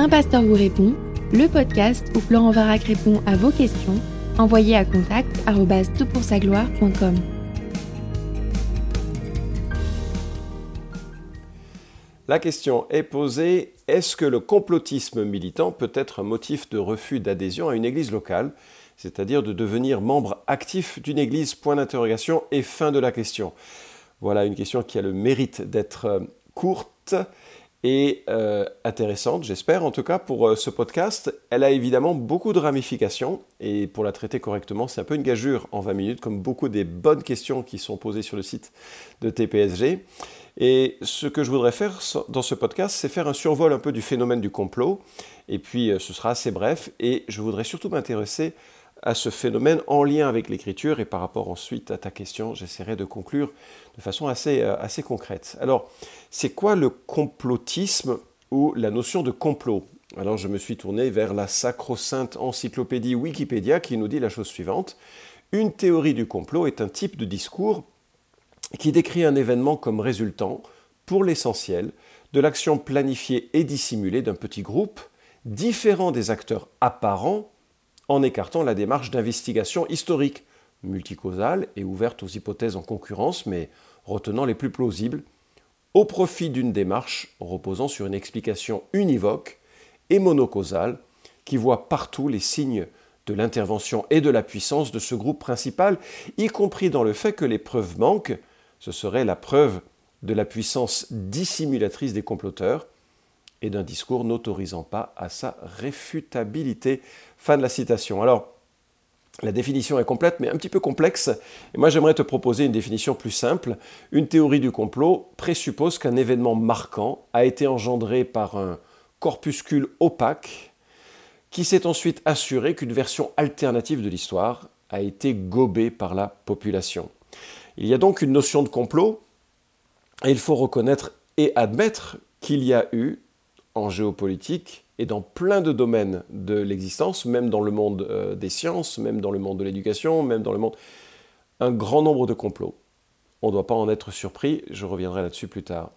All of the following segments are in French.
Un pasteur vous répond, le podcast où Florent Varac répond à vos questions, envoyez à contact gloire.com La question est posée, est-ce que le complotisme militant peut être un motif de refus d'adhésion à une église locale, c'est-à-dire de devenir membre actif d'une église? Point d'interrogation et fin de la question. Voilà une question qui a le mérite d'être euh, courte et euh, intéressante, j'espère en tout cas pour euh, ce podcast. Elle a évidemment beaucoup de ramifications et pour la traiter correctement, c'est un peu une gageure en 20 minutes, comme beaucoup des bonnes questions qui sont posées sur le site de TPSG. Et ce que je voudrais faire dans ce podcast, c'est faire un survol un peu du phénomène du complot. Et puis ce sera assez bref et je voudrais surtout m'intéresser à ce phénomène en lien avec l'écriture et par rapport ensuite à ta question, j'essaierai de conclure de façon assez, euh, assez concrète. Alors, c'est quoi le complotisme ou la notion de complot? Alors, je me suis tourné vers la sacro-sainte encyclopédie Wikipédia qui nous dit la chose suivante. Une théorie du complot est un type de discours qui décrit un événement comme résultant, pour l'essentiel, de l'action planifiée et dissimulée d'un petit groupe, différent des acteurs apparents en écartant la démarche d'investigation historique, multicausale et ouverte aux hypothèses en concurrence, mais retenant les plus plausibles, au profit d'une démarche reposant sur une explication univoque et monocausale qui voit partout les signes de l'intervention et de la puissance de ce groupe principal, y compris dans le fait que les preuves manquent, ce serait la preuve de la puissance dissimulatrice des comploteurs, et d'un discours n'autorisant pas à sa réfutabilité. Fin de la citation. Alors, la définition est complète, mais un petit peu complexe. Et moi, j'aimerais te proposer une définition plus simple. Une théorie du complot présuppose qu'un événement marquant a été engendré par un corpuscule opaque qui s'est ensuite assuré qu'une version alternative de l'histoire a été gobée par la population. Il y a donc une notion de complot, et il faut reconnaître et admettre qu'il y a eu en géopolitique et dans plein de domaines de l'existence, même dans le monde euh, des sciences, même dans le monde de l'éducation, même dans le monde... Un grand nombre de complots. On ne doit pas en être surpris, je reviendrai là-dessus plus tard.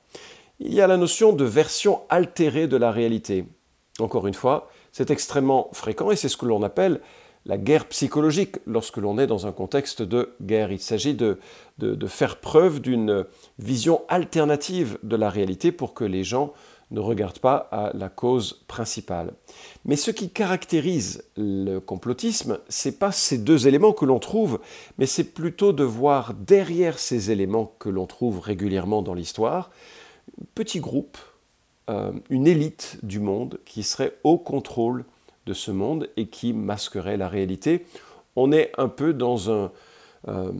Il y a la notion de version altérée de la réalité. Encore une fois, c'est extrêmement fréquent et c'est ce que l'on appelle la guerre psychologique lorsque l'on est dans un contexte de guerre. Il s'agit de, de, faire preuve d'une vision alternative de la réalité pour que les gens ne regarde pas à la cause principale. Mais ce qui caractérise le complotisme, c'est pas ces deux éléments que l'on trouve, mais c'est plutôt de voir derrière ces éléments que l'on trouve régulièrement dans l'histoire, un petit groupe, euh, une élite du monde qui serait au contrôle de ce monde et qui masquerait la réalité. On est un peu dans un, euh,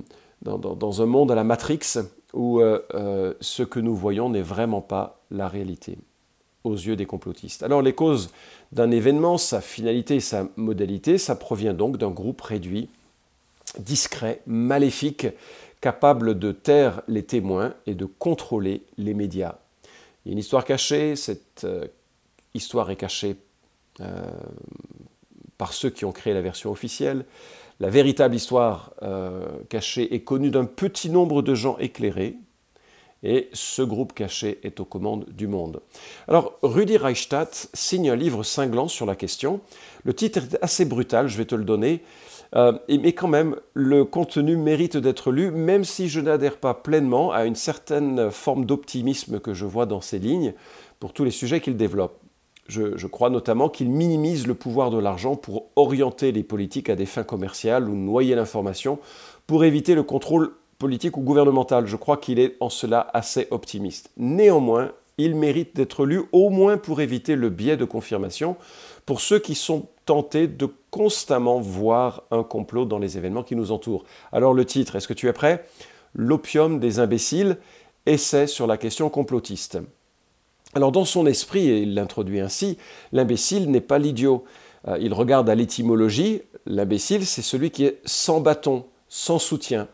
dans, un monde à la Matrix où euh, ce que nous voyons n'est vraiment pas la réalité aux yeux des complotistes. Alors les causes d'un événement, sa finalité et sa modalité, ça provient donc d'un groupe réduit, discret, maléfique, capable de taire les témoins et de contrôler les médias. Il y a une histoire cachée, cette euh, histoire est cachée euh, par ceux qui ont créé la version officielle. La véritable histoire euh, cachée est connue d'un petit nombre de gens éclairés, et ce groupe caché est aux commandes du monde. Alors, Rudi Reichstadt signe un livre cinglant sur la question. Le titre est assez brutal, je vais te le donner, euh, mais quand même, le contenu mérite d'être lu, même si je n'adhère pas pleinement à une certaine forme d'optimisme que je vois dans ces lignes pour tous les sujets qu'il développe. Je, je, crois notamment qu'il minimise le pouvoir de l'argent pour orienter les politiques à des fins commerciales ou noyer l'information pour éviter le contrôle politique ou gouvernementale. Je crois qu'il est en cela assez optimiste. Néanmoins, il mérite d'être lu au moins pour éviter le biais de confirmation pour ceux qui sont tentés de constamment voir un complot dans les événements qui nous entourent. Alors le titre, est-ce que tu es prêt? L'opium des imbéciles, essai sur la question complotiste. Alors dans son esprit, et il l'introduit ainsi, l'imbécile n'est pas l'idiot. Euh, il regarde à l'étymologie, l'imbécile c'est celui qui est sans bâton, sans soutien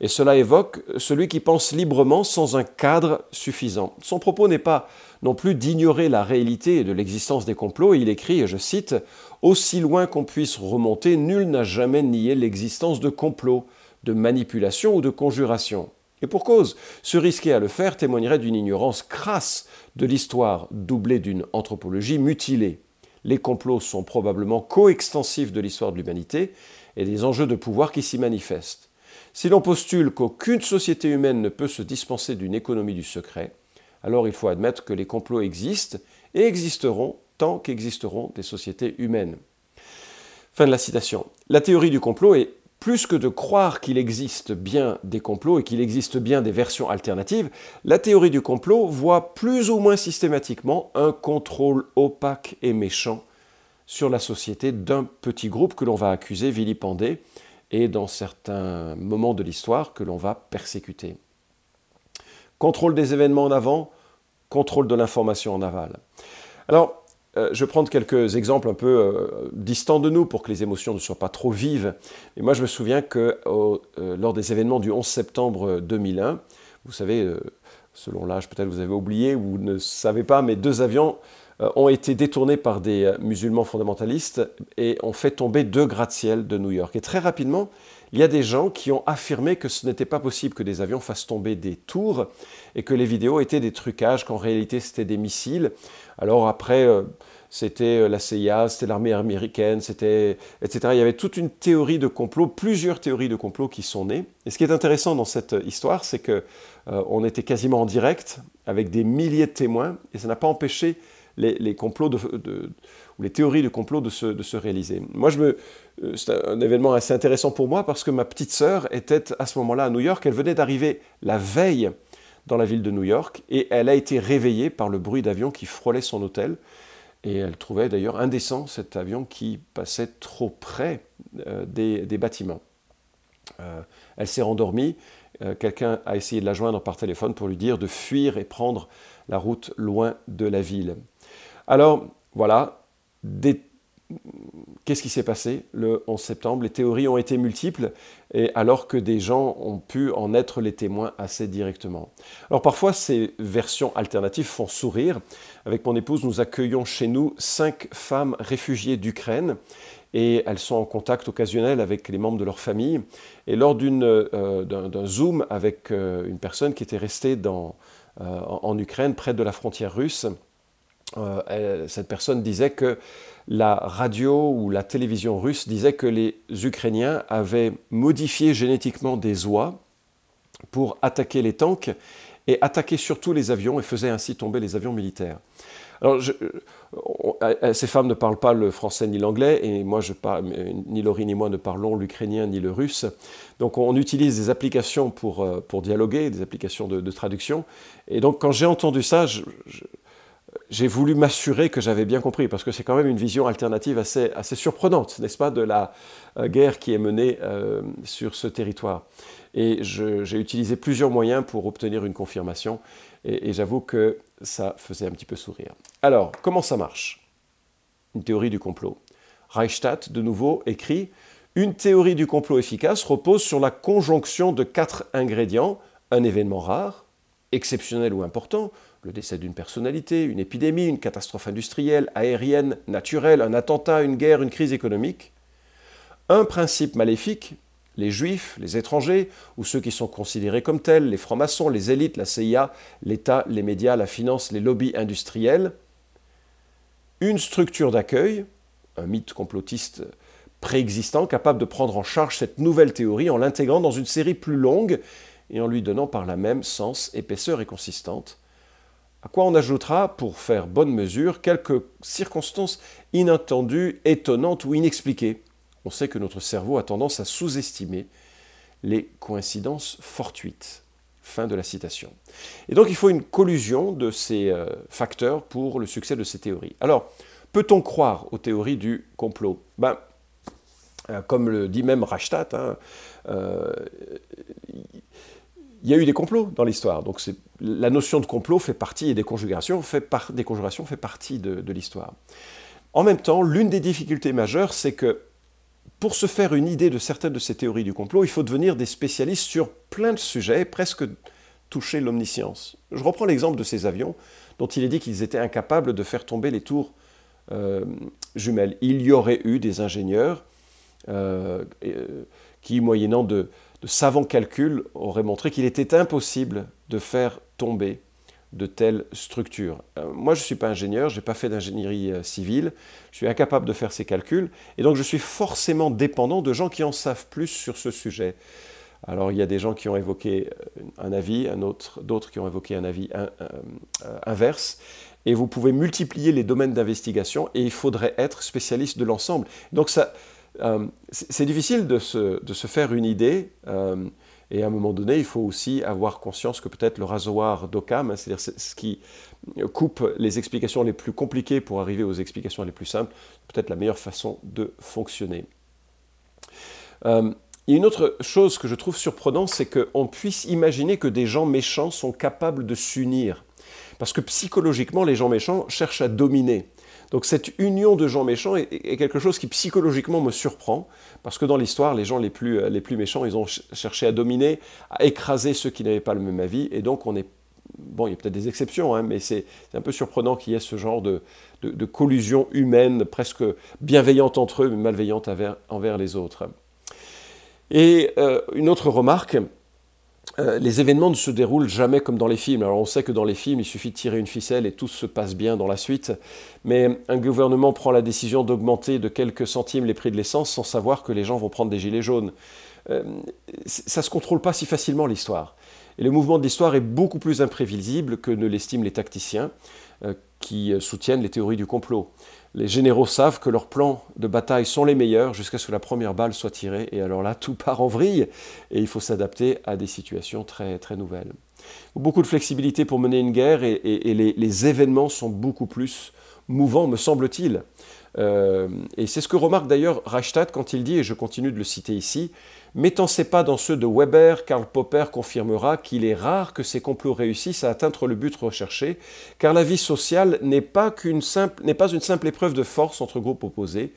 et cela évoque celui qui pense librement sans un cadre suffisant. Son propos n'est pas non plus d'ignorer la réalité de l'existence des complots, il écrit, et je cite, Aussi loin qu'on puisse remonter, nul n'a jamais nié l'existence de complots, de manipulations ou de conjurations. Et pour cause, se risquer à le faire témoignerait d'une ignorance crasse de l'histoire, doublée d'une anthropologie mutilée. Les complots sont probablement coextensifs de l'histoire de l'humanité et des enjeux de pouvoir qui s'y manifestent. Si l'on postule qu'aucune société humaine ne peut se dispenser d'une économie du secret, alors il faut admettre que les complots existent et existeront tant qu'existeront des sociétés humaines. Fin de la citation. La théorie du complot est plus que de croire qu'il existe bien des complots et qu'il existe bien des versions alternatives, la théorie du complot voit plus ou moins systématiquement un contrôle opaque et méchant sur la société d'un petit groupe que l'on va accuser, vilipender, et dans certains moments de l'histoire que l'on va persécuter. Contrôle des événements en avant, contrôle de l'information en aval. Alors, euh, je vais prendre quelques exemples un peu euh, distants de nous pour que les émotions ne soient pas trop vives. Et moi, je me souviens que euh, lors des événements du 11 septembre 2001, vous savez, selon l'âge, peut-être vous avez oublié ou ne savez pas, mais deux avions ont été détournés par des musulmans fondamentalistes et ont fait tomber deux gratte-ciel de New York. Et très rapidement, il y a des gens qui ont affirmé que ce n'était pas possible que des avions fassent tomber des tours et que les vidéos étaient des trucages, qu'en réalité c'était des missiles. Alors après, euh, c'était euh, la CIA, c'était l'armée américaine, c'était etc. Il y avait toute une théorie de complot, plusieurs théories de complot qui sont nées. Et ce qui est intéressant dans cette histoire, c'est que euh, on était quasiment en direct avec des milliers de témoins et ça n'a pas empêché les, complots ou les théories de complot de se, réaliser. Moi, c'est un événement assez intéressant pour moi parce que ma petite sœur était à ce moment-là à New York. Elle venait d'arriver la veille dans la ville de New York et elle a été réveillée par le bruit d'avion qui frôlait son hôtel. Et elle trouvait d'ailleurs indécent cet avion qui passait trop près euh, des, bâtiments. Euh, elle s'est rendormie. Euh, quelqu'un a essayé de la joindre par téléphone pour lui dire de fuir et prendre la route loin de la ville. Alors voilà, Qu'est-ce qui s'est passé le 11 septembre? Les théories ont été multiples, et alors que des gens ont pu en être les témoins assez directement. Alors parfois, ces versions alternatives font sourire. Avec mon épouse, nous accueillons chez nous cinq femmes réfugiées d'Ukraine, et elles sont en contact occasionnel avec les membres de leur famille. Et lors euh, d'un Zoom avec euh, une personne qui était restée euh, en Ukraine, près de la frontière russe, cette personne disait que la radio ou la télévision russe disait que les Ukrainiens avaient modifié génétiquement des oies pour attaquer les tanks et attaquer surtout les avions et faisaient ainsi tomber les avions militaires. Alors, euh, ces femmes ne parlent pas le français ni l'anglais, et moi, je parle, ni Laurie ni moi ne parlons l'ukrainien ni le russe. Donc, on utilise des applications pour, euh, pour dialoguer, des applications de, traduction. Et donc, quand j'ai entendu ça, je, j'ai voulu m'assurer que j'avais bien compris, parce que c'est quand même une vision alternative assez, assez surprenante, n'est-ce pas, de la euh, guerre qui est menée euh, sur ce territoire. Et j'ai utilisé plusieurs moyens pour obtenir une confirmation, et, j'avoue que ça faisait un petit peu sourire. Alors, comment ça marche? Une théorie du complot. Reichstadt, de nouveau, écrit Une théorie du complot efficace repose sur la conjonction de quatre ingrédients un événement rare, exceptionnel ou important, le décès d'une personnalité, une épidémie, une catastrophe industrielle, aérienne, naturelle, un attentat, une guerre, une crise économique. Un principe maléfique, les juifs, les étrangers, ou ceux qui sont considérés comme tels, les francs-maçons, les élites, la CIA, l'État, les médias, la finance, les lobbies industriels. Une structure d'accueil, un mythe complotiste préexistant, capable de prendre en charge cette nouvelle théorie en l'intégrant dans une série plus longue et en lui donnant par la même sens, épaisseur et consistante, à quoi on ajoutera, pour faire bonne mesure, quelques circonstances inattendues, étonnantes ou inexpliquées. On sait que notre cerveau a tendance à sous-estimer les coïncidences fortuites. Fin de la citation. Et donc il faut une collusion de ces euh, facteurs pour le succès de ces théories. Alors, peut-on croire aux théories du complot? Ben, euh, Comme le dit même Reichstadt, hein, euh, il y a eu des complots dans l'histoire. Donc la notion de complot fait partie, et des conjugations fait, des fait partie de, l'histoire. En même temps, l'une des difficultés majeures, c'est que pour se faire une idée de certaines de ces théories du complot, il faut devenir des spécialistes sur plein de sujets, presque toucher l'omniscience. Je reprends l'exemple de ces avions dont il est dit qu'ils étaient incapables de faire tomber les tours euh, jumelles. Il y aurait eu des ingénieurs euh, euh, qui, moyennant de, de savants calculs auraient montré qu'il était impossible de faire tomber de telles structures. Euh, moi, je ne suis pas ingénieur, je n'ai pas fait d'ingénierie euh, civile, je suis incapable de faire ces calculs, et donc je suis forcément dépendant de gens qui en savent plus sur ce sujet. Alors il y a des gens qui ont évoqué euh, un avis, d'autres qui ont évoqué un avis inverse, et vous pouvez multiplier les domaines d'investigation, et il faudrait être spécialiste de l'ensemble. Donc ça, c'est difficile de se, faire une idée. Et à un moment donné, il faut aussi avoir conscience que peut-être le rasoir d'Occam, hein, c'est-à-dire ce qui coupe les explications les plus compliquées pour arriver aux explications les plus simples, peut-être la meilleure façon de fonctionner. Euh, a une autre chose que je trouve surprenante, c'est qu'on puisse imaginer que des gens méchants sont capables de s'unir. Parce que psychologiquement, les gens méchants cherchent à dominer. Donc cette union de gens méchants est, quelque chose qui psychologiquement me surprend, parce que dans l'histoire, les gens les plus, euh, méchants, ils ont cherché à dominer, à écraser ceux qui n'avaient pas le même avis, et donc on est... Bon, il y a peut-être des exceptions, hein, mais c'est un peu surprenant qu'il y ait ce genre de, collusion humaine, presque bienveillante entre eux, mais malveillante envers, envers les autres. Et euh, une autre remarque, euh, les événements ne se déroulent jamais comme dans les films. Alors on sait que dans les films, il suffit de tirer une ficelle et tout se passe bien dans la suite. Mais un gouvernement prend la décision d'augmenter de quelques centimes les prix de l'essence sans savoir que les gens vont prendre des gilets jaunes. Euh, ça ne se contrôle pas si facilement l'histoire. Et le mouvement de l'histoire est beaucoup plus imprévisible que ne l'estiment les tacticiens euh, qui soutiennent les théories du complot. Les généraux savent que leurs plans de bataille sont les meilleurs jusqu'à ce que la première balle soit tirée, et alors là, tout part en vrille, et il faut s'adapter à des situations très, très nouvelles. Beaucoup de flexibilité pour mener une guerre, et, les, événements sont beaucoup plus mouvants, me semble-t-il. Euh, et c'est ce que remarque d'ailleurs Reichstadt quand il dit, et je continue de le citer ici, Mettant ses pas dans ceux de Weber, Karl Popper confirmera qu'il est rare que ces complots réussissent à atteindre le but recherché, car la vie sociale n'est pas, simple, pas une simple épreuve de force entre groupes opposés,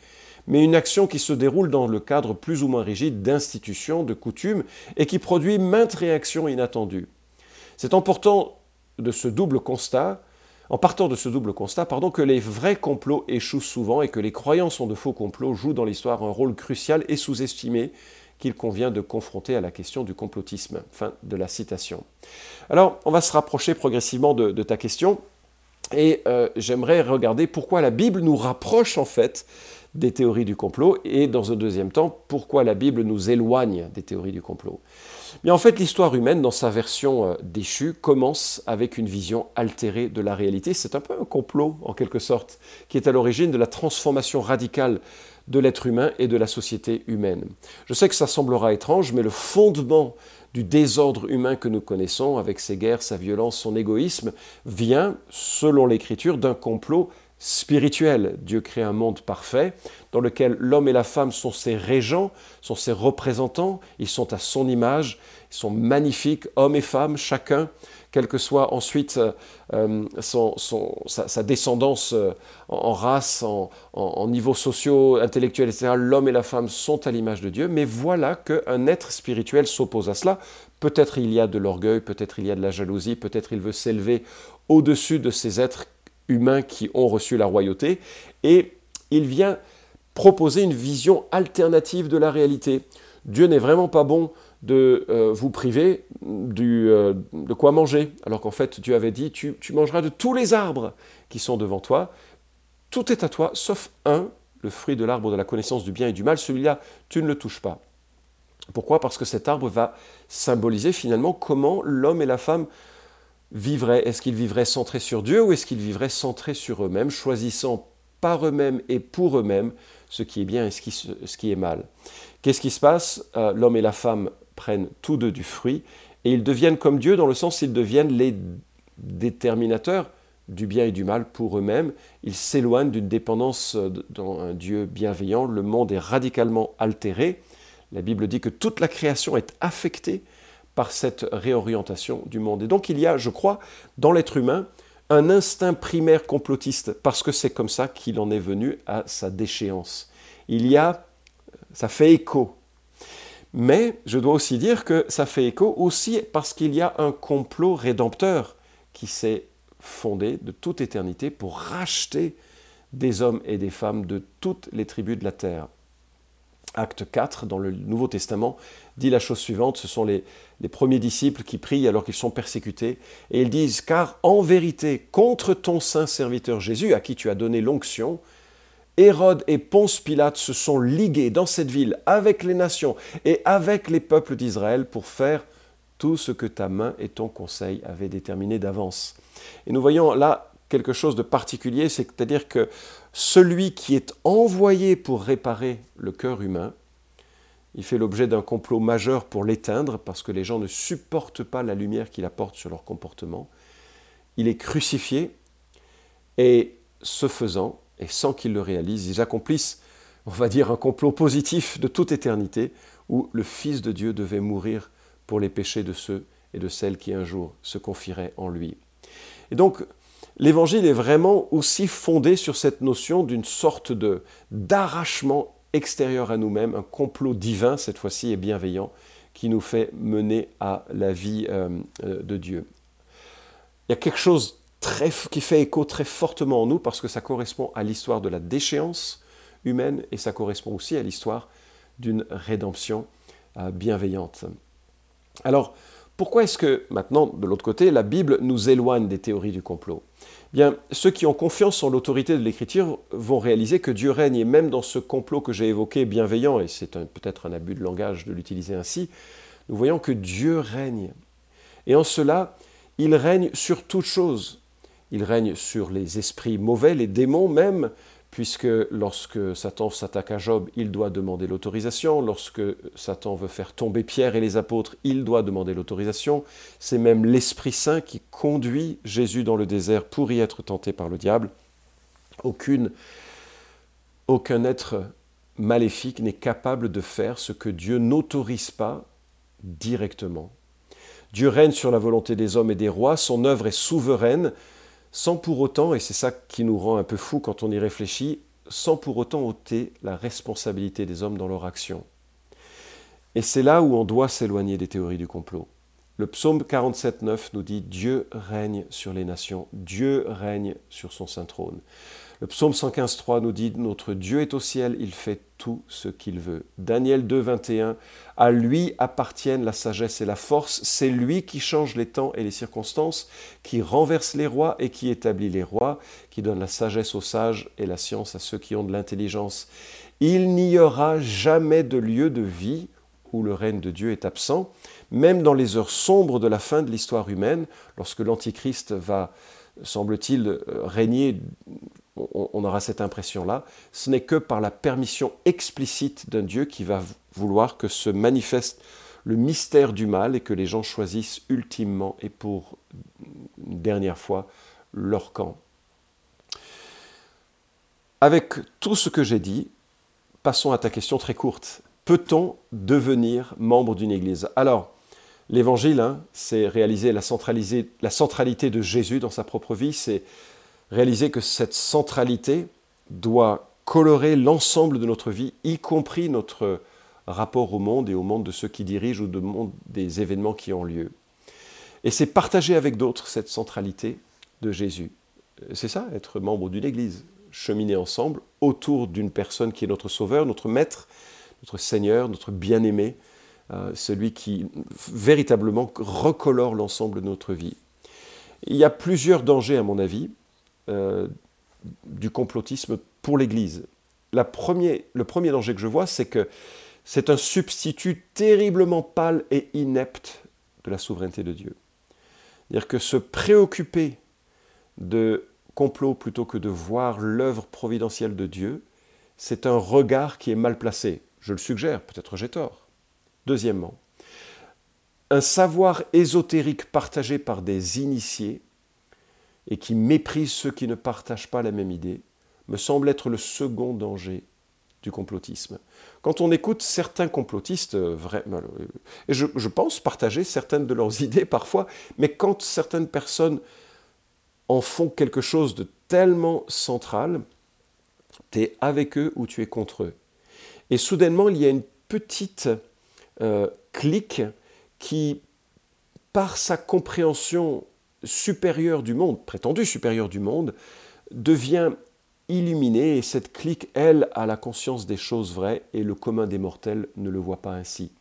mais une action qui se déroule dans le cadre plus ou moins rigide d'institutions, de coutumes, et qui produit maintes réactions inattendues. C'est important de ce double constat, en partant de ce double constat, pardon, que les vrais complots échouent souvent et que les croyances en de faux complots jouent dans l'histoire un rôle crucial et sous-estimé qu'il convient de confronter à la question du complotisme. Fin de la citation. Alors, on va se rapprocher progressivement de, ta question, et euh, j'aimerais regarder pourquoi la Bible nous rapproche en fait des théories du complot, et dans un deuxième temps, pourquoi la Bible nous éloigne des théories du complot. Mais en fait, l'histoire humaine, dans sa version euh, déchue, commence avec une vision altérée de la réalité. C'est un peu un complot, en quelque sorte, qui est à l'origine de la transformation radicale de l'être humain et de la société humaine. Je sais que ça semblera étrange, mais le fondement du désordre humain que nous connaissons, avec ses guerres, sa violence, son égoïsme, vient, selon l'Écriture, d'un complot spirituel. Dieu crée un monde parfait dans lequel l'homme et la femme sont ses régents, sont ses représentants, ils sont à son image, ils sont magnifiques, hommes et femmes, chacun quelle que soit ensuite euh, sa, descendance euh, en, race, en, niveau socio, intellectuel, etc., l'homme et la femme sont à l'image de Dieu, mais voilà qu'un être spirituel s'oppose à cela. Peut-être il y a de l'orgueil, peut-être il y a de la jalousie, peut-être il veut s'élever au-dessus de ces êtres humains qui ont reçu la royauté, et il vient proposer une vision alternative de la réalité. Dieu n'est vraiment pas bon de euh, vous priver du, euh, de quoi manger, alors qu'en fait Dieu avait dit tu, mangeras de tous les arbres qui sont devant toi, tout est à toi, sauf un, le fruit de l'arbre de la connaissance du bien et du mal, celui-là, tu ne le touches pas. Pourquoi? Parce que cet arbre va symboliser finalement comment l'homme et la femme vivraient. Est-ce qu'ils vivraient centrés sur Dieu ou est-ce qu'ils vivraient centrés sur eux-mêmes, choisissant par eux-mêmes et pour eux-mêmes ce qui est bien et ce qui, ce qui est mal? Qu'est-ce qui se passe? Euh, L'homme et la femme prennent tous deux du fruit, et ils deviennent comme Dieu dans le sens ils deviennent les déterminateurs du bien et du mal pour eux-mêmes. Ils s'éloignent d'une dépendance dans un Dieu bienveillant. Le monde est radicalement altéré. La Bible dit que toute la création est affectée par cette réorientation du monde. Et donc il y a, je crois, dans l'être humain, un instinct primaire complotiste, parce que c'est comme ça qu'il en est venu à sa déchéance. Il y a, ça fait écho mais je dois aussi dire que ça fait écho aussi parce qu'il y a un complot rédempteur qui s'est fondé de toute éternité pour racheter des hommes et des femmes de toutes les tribus de la terre. Acte 4, dans le Nouveau Testament, dit la chose suivante, ce sont les, les premiers disciples qui prient alors qu'ils sont persécutés, et ils disent, car en vérité, contre ton saint serviteur Jésus, à qui tu as donné l'onction, Hérode et Ponce Pilate se sont ligués dans cette ville avec les nations et avec les peuples d'Israël pour faire tout ce que ta main et ton conseil avaient déterminé d'avance. Et nous voyons là quelque chose de particulier, c'est-à-dire que celui qui est envoyé pour réparer le cœur humain, il fait l'objet d'un complot majeur pour l'éteindre parce que les gens ne supportent pas la lumière qu'il apporte sur leur comportement. Il est crucifié et ce faisant, et sans qu'ils le réalisent, ils accomplissent, on va dire, un complot positif de toute éternité où le Fils de Dieu devait mourir pour les péchés de ceux et de celles qui un jour se confieraient en lui. Et donc, l'évangile est vraiment aussi fondé sur cette notion d'une sorte de d'arrachement extérieur à nous-mêmes, un complot divin cette fois-ci et bienveillant qui nous fait mener à la vie euh, euh, de Dieu. Il y a quelque chose qui fait écho très fortement en nous parce que ça correspond à l'histoire de la déchéance humaine et ça correspond aussi à l'histoire d'une rédemption euh, bienveillante. Alors, pourquoi est-ce que maintenant, de l'autre côté, la Bible nous éloigne des théories du complot? Bien, ceux qui ont confiance en l'autorité de l'Écriture vont réaliser que Dieu règne, et même dans ce complot que j'ai évoqué, bienveillant, et c'est peut-être un abus de langage de l'utiliser ainsi, nous voyons que Dieu règne. Et en cela, il règne sur toutes choses. Il règne sur les esprits mauvais, les démons même, puisque lorsque Satan s'attaque à Job, il doit demander l'autorisation, lorsque Satan veut faire tomber Pierre et les apôtres, il doit demander l'autorisation, c'est même l'Esprit Saint qui conduit Jésus dans le désert pour y être tenté par le diable. Aucun être maléfique n'est capable de faire ce que Dieu n'autorise pas directement. Dieu règne sur la volonté des hommes et des rois, son œuvre est souveraine, sans pour autant, et c'est ça qui nous rend un peu fous quand on y réfléchit, sans pour autant ôter la responsabilité des hommes dans leur action. Et c'est là où on doit s'éloigner des théories du complot. Le psaume 47.9 nous dit Dieu règne sur les nations, Dieu règne sur son saint trône. Le psaume 115.3 nous dit Notre Dieu est au ciel, il fait tout ce qu'il veut. Daniel 2.21 À lui appartiennent la sagesse et la force, c'est lui qui change les temps et les circonstances, qui renverse les rois et qui établit les rois, qui donne la sagesse aux sages et la science à ceux qui ont de l'intelligence. Il n'y aura jamais de lieu de vie où le règne de Dieu est absent, même dans les heures sombres de la fin de l'histoire humaine, lorsque l'Antichrist va semble-t-il, régner on aura cette impression-là, ce n'est que par la permission explicite d'un Dieu qui va vouloir que se manifeste le mystère du mal et que les gens choisissent ultimement et pour une dernière fois leur camp. Avec tout ce que j'ai dit, passons à ta question très courte. Peut-on devenir membre d'une Église? Alors, l'Évangile, hein, c'est réaliser la, la centralité de Jésus dans sa propre vie, c'est réaliser que cette centralité doit colorer l'ensemble de notre vie, y compris notre rapport au monde et au monde de ceux qui dirigent ou de monde des événements qui ont lieu. Et c'est partager avec d'autres cette centralité de Jésus. C'est ça, être membre d'une Église, cheminer ensemble autour d'une personne qui est notre Sauveur, notre Maître, notre Seigneur, notre bien-aimé, euh, celui qui véritablement recolore l'ensemble de notre vie. Il y a plusieurs dangers, à mon avis, euh, du complotisme pour l'Église. le premier danger que je vois, c'est que c'est un substitut terriblement pâle et inepte de la souveraineté de Dieu. C'est-à-dire que se préoccuper de complot plutôt que de voir l'œuvre providentielle de Dieu, c'est un regard qui est mal placé. Je le suggère, peut-être j'ai tort. Deuxièmement, un savoir ésotérique partagé par des initiés et qui méprise ceux qui ne partagent pas la même idée, me semble être le second danger du complotisme. Quand on écoute certains complotistes, euh, euh, et je, je, pense partager certaines de leurs idées parfois, mais quand certaines personnes en font quelque chose de tellement central, tu es avec eux ou tu es contre eux. Et soudainement, il y a une petite euh, clique qui, par sa compréhension supérieur du monde, prétendu supérieur du monde, devient illuminée et cette clique, elle, a la conscience des choses vraies et le commun des mortels ne le voit pas ainsi.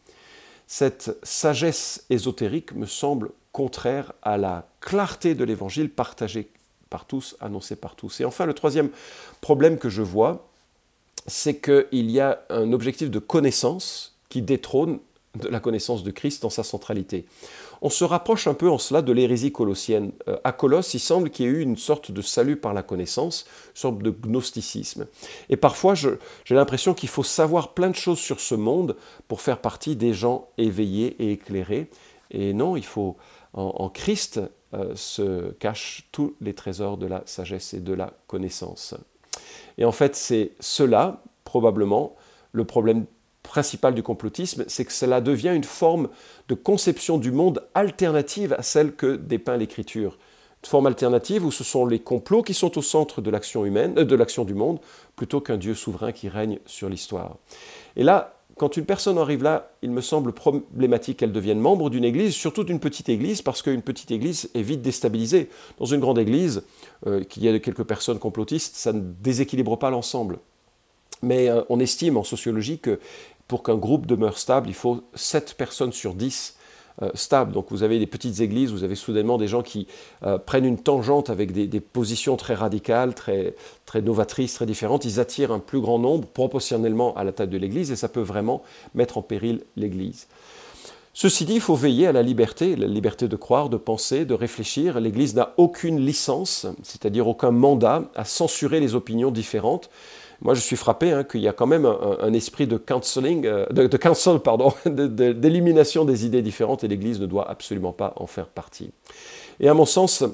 Cette sagesse ésotérique me semble contraire à la clarté de l'évangile partagé par tous, annoncé par tous. Et enfin, le troisième problème que je vois, c'est qu'il y a un objectif de connaissance qui détrône de la connaissance de Christ dans sa centralité. On se rapproche un peu en cela de l'hérésie colossienne. Euh, à Colosse, il semble qu'il y ait eu une sorte de salut par la connaissance, une sorte de gnosticisme. Et parfois, j'ai l'impression qu'il faut savoir plein de choses sur ce monde pour faire partie des gens éveillés et éclairés. Et non, il faut, en, Christ, euh, se cachent tous les trésors de la sagesse et de la connaissance. Et en fait, c'est cela, probablement, le problème principal du complotisme, c'est que cela devient une forme de conception du monde alternative à celle que dépeint l'Écriture. Une forme alternative où ce sont les complots qui sont au centre de l'action humaine, euh, de l'action du monde, plutôt qu'un Dieu souverain qui règne sur l'histoire. Et là, quand une personne arrive là, il me semble problématique qu'elle devienne membre d'une église, surtout d'une petite église, parce qu'une petite église est vite déstabilisée. Dans une grande église, euh, qu'il y ait quelques personnes complotistes, ça ne déséquilibre pas l'ensemble. Mais euh, on estime en sociologie que pour qu'un groupe demeure stable, il faut 7 personnes sur 10 euh, stables. Donc vous avez des petites églises, vous avez soudainement des gens qui euh, prennent une tangente avec des, positions très radicales, très, très novatrices, très différentes. Ils attirent un plus grand nombre proportionnellement à la taille de l'église et ça peut vraiment mettre en péril l'église. Ceci dit, il faut veiller à la liberté, la liberté de croire, de penser, de réfléchir. L'Église n'a aucune licence, c'est-à-dire aucun mandat à censurer les opinions différentes. Moi, je suis frappé hein, qu'il y a quand même un, esprit de euh, de, counsel, pardon, d'élimination des idées différentes, et l'Église ne doit absolument pas en faire partie. Et à mon sens,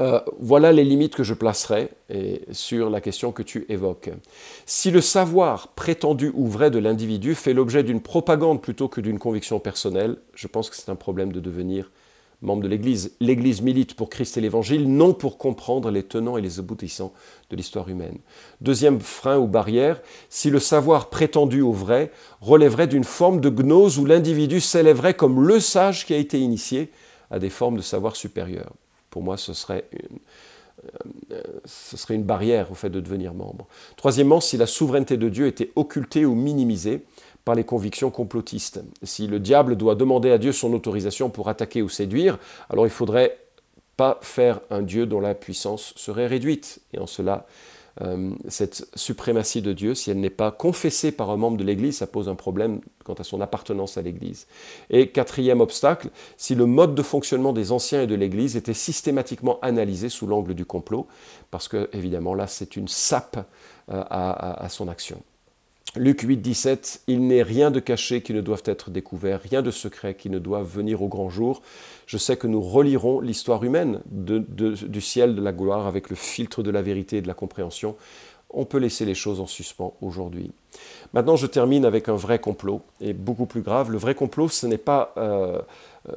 euh, voilà les limites que je placerai sur la question que tu évoques. Si le savoir prétendu ou vrai de l'individu fait l'objet d'une propagande plutôt que d'une conviction personnelle, je pense que c'est un problème de devenir membre de l'Église. L'Église milite pour Christ et l'Évangile, non pour comprendre les tenants et les aboutissants de l'histoire humaine. Deuxième frein ou barrière, si le savoir prétendu au vrai relèverait d'une forme de gnose où l'individu s'élèverait comme le sage qui a été initié à des formes de savoir supérieur. Pour moi, ce serait une, euh, ce serait une barrière au fait de devenir membre. Troisièmement, si la souveraineté de Dieu était occultée ou minimisée, par les convictions complotistes. Si le diable doit demander à Dieu son autorisation pour attaquer ou séduire, alors il faudrait pas faire un Dieu dont la puissance serait réduite. Et en cela, euh, cette suprématie de Dieu, si elle n'est pas confessée par un membre de l'Église, ça pose un problème quant à son appartenance à l'Église. Et quatrième obstacle, si le mode de fonctionnement des anciens et de l'Église était systématiquement analysé sous l'angle du complot, parce que évidemment là, c'est une sape euh, à son action. Luc 8, 17, Il n'est rien de caché qui ne doive être découvert, rien de secret qui ne doit venir au grand jour. Je sais que nous relirons l'histoire humaine du ciel de la gloire avec le filtre de la vérité et de la compréhension. On peut laisser les choses en suspens aujourd'hui. Maintenant, je termine avec un vrai complot, et beaucoup plus grave. Le vrai complot, ce n'est pas euh, euh,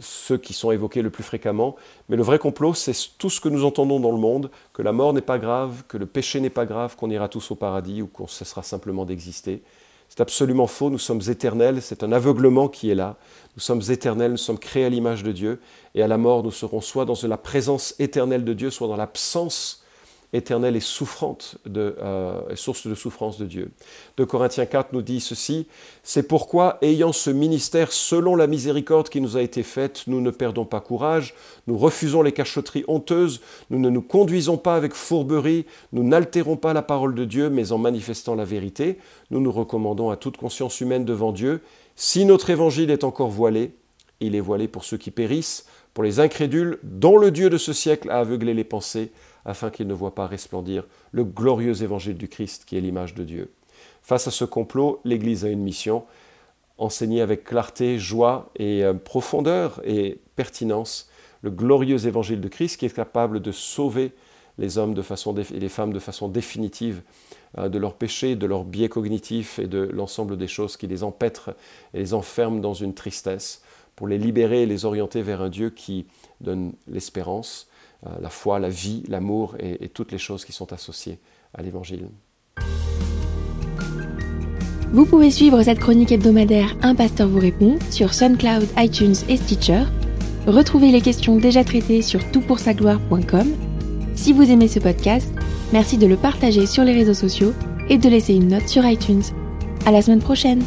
ceux qui sont évoqués le plus fréquemment. Mais le vrai complot, c'est tout ce que nous entendons dans le monde, que la mort n'est pas grave, que le péché n'est pas grave, qu'on ira tous au paradis ou qu'on cessera simplement d'exister. C'est absolument faux, nous sommes éternels, c'est un aveuglement qui est là. Nous sommes éternels, nous sommes créés à l'image de Dieu, et à la mort, nous serons soit dans la présence éternelle de Dieu, soit dans l'absence éternelle et souffrante, de, euh, source de souffrance de Dieu. De Corinthiens 4 nous dit ceci, c'est pourquoi, ayant ce ministère selon la miséricorde qui nous a été faite, nous ne perdons pas courage, nous refusons les cachotteries honteuses, nous ne nous conduisons pas avec fourberie, nous n'altérons pas la parole de Dieu, mais en manifestant la vérité, nous nous recommandons à toute conscience humaine devant Dieu. Si notre évangile est encore voilé, il est voilé pour ceux qui périssent, pour les incrédules, dont le Dieu de ce siècle a aveuglé les pensées, afin qu'ils ne voient pas resplendir le glorieux évangile du Christ qui est l'image de Dieu. Face à ce complot, l'Église a une mission, enseigner avec clarté, joie et euh, profondeur et pertinence le glorieux évangile de Christ qui est capable de sauver les hommes de façon et les femmes de façon définitive euh, de leurs péchés, de leurs biais cognitifs et de l'ensemble des choses qui les empêtrent et les enferment dans une tristesse, pour les libérer et les orienter vers un Dieu qui donne l'espérance, la foi, la vie, l'amour et, toutes les choses qui sont associées à l'Évangile. Vous pouvez suivre cette chronique hebdomadaire Un pasteur vous répond sur SoundCloud, iTunes et Stitcher. Retrouvez les questions déjà traitées sur toutpoursagloire.com. Si vous aimez ce podcast, Merci de le partager sur les réseaux sociaux et de laisser une note sur iTunes. À la semaine prochaine!